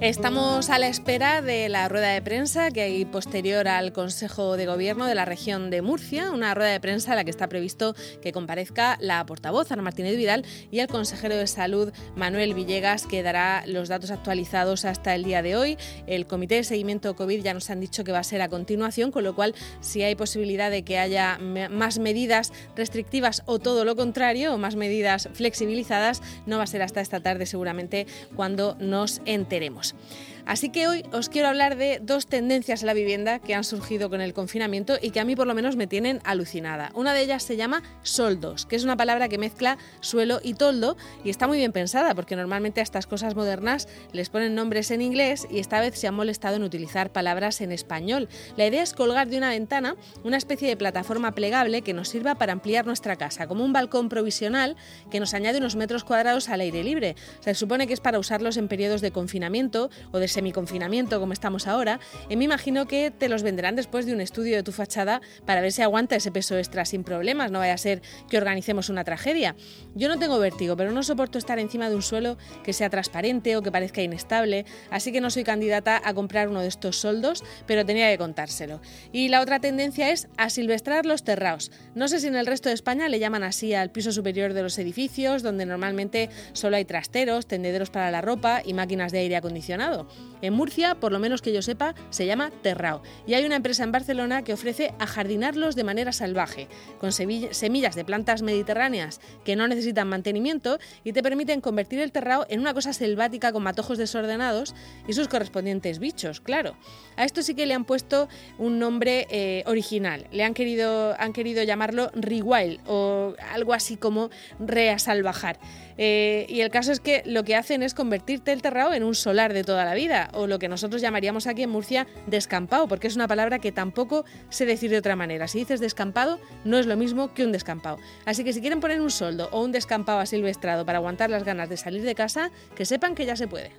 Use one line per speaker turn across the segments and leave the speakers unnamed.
Estamos a la espera de la rueda de prensa que hay posterior al Consejo de Gobierno de la región de Murcia, una rueda de prensa en la que está previsto que comparezca la portavoz Ana Martínez Vidal y el consejero de Salud Manuel Villegas, que dará los datos actualizados hasta el día de hoy. El Comité de Seguimiento COVID ya nos han dicho que va a ser a continuación, con lo cual si hay posibilidad de que haya más medidas restrictivas o todo lo contrario, o más medidas flexibilizadas, no va a ser hasta esta tarde seguramente cuando nos enteremos. Talks. Así que hoy os quiero hablar de dos tendencias en la vivienda que han surgido con el confinamiento y que a mí por lo menos me tienen alucinada. Una de ellas se llama soldos, que es una palabra que mezcla suelo y toldo y está muy bien pensada porque normalmente a estas cosas modernas les ponen nombres en inglés y esta vez se han molestado en utilizar palabras en español. La idea es colgar de una ventana una especie de plataforma plegable que nos sirva para ampliar nuestra casa, como un balcón provisional que nos añade unos metros cuadrados al aire libre. Se supone que es para usarlos en periodos de confinamiento o de semiconfinamiento como estamos ahora, y me imagino que te los venderán después de un estudio de tu fachada para ver si aguanta ese peso extra sin problemas, no vaya a ser que organicemos una tragedia. Yo no tengo vértigo, pero no soporto estar encima de un suelo que sea transparente o que parezca inestable, así que no soy candidata a comprar uno de estos soldos, pero tenía que contárselo. Y la otra tendencia es a silvestrar los terraos. No sé si en el resto de España le llaman así al piso superior de los edificios, donde normalmente solo hay trasteros, tendederos para la ropa y máquinas de aire acondicionado. En Murcia, por lo menos que yo sepa, se llama Terrao y hay una empresa en Barcelona que ofrece ajardinarlos de manera salvaje, con semillas de plantas mediterráneas que no necesitan mantenimiento y te permiten convertir el terrao en una cosa selvática con matojos desordenados y sus correspondientes bichos, claro. A esto sí que le han puesto un nombre eh, original, le han querido, han querido llamarlo Rewild o algo así como reasalvajar. Eh, y el caso es que lo que hacen es convertirte el terrao en un solar de toda la vida, o lo que nosotros llamaríamos aquí en Murcia descampado, porque es una palabra que tampoco se decir de otra manera. Si dices descampado, no es lo mismo que un descampado. Así que si quieren poner un soldo o un descampado asilvestrado para aguantar las ganas de salir de casa, que sepan que ya se puede.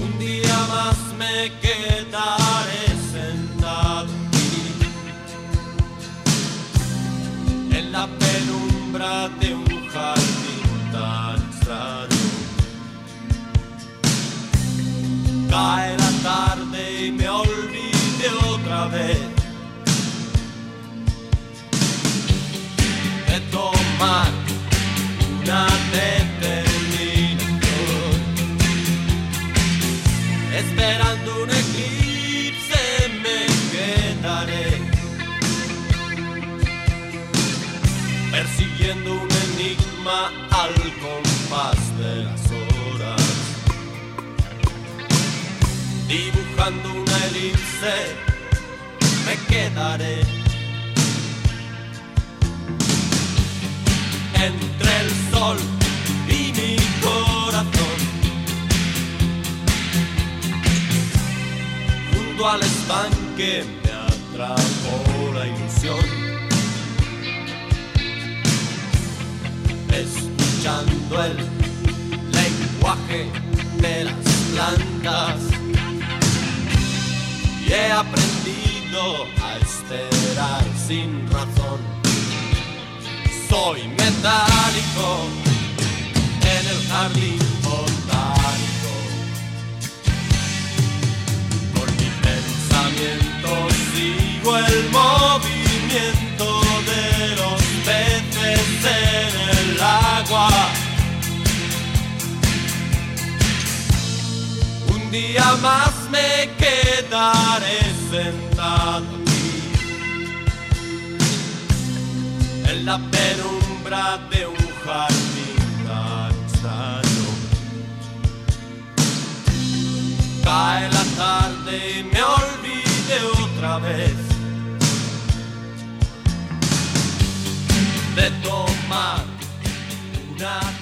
Un día más me quedaré penumbra de un jardín tan extraño. Cae la tarde y me olvide otra vez de tomar una determinación, esperando un eclipse me quedaré. Un enigma al compás de las horas, dibujando una elipse, me quedaré. Entre el sol y mi corazón, junto al estanque me atrapó la ilusión escuchando el lenguaje de las plantas y he aprendido a esperar sin razón. Soy metálico en el jardín botánico. Por mi pensamiento sigo el movimiento día más me quedaré sentado aquí, en la penumbra de un jardín tachano. Cae la tarde y me olvide otra vez de tomar una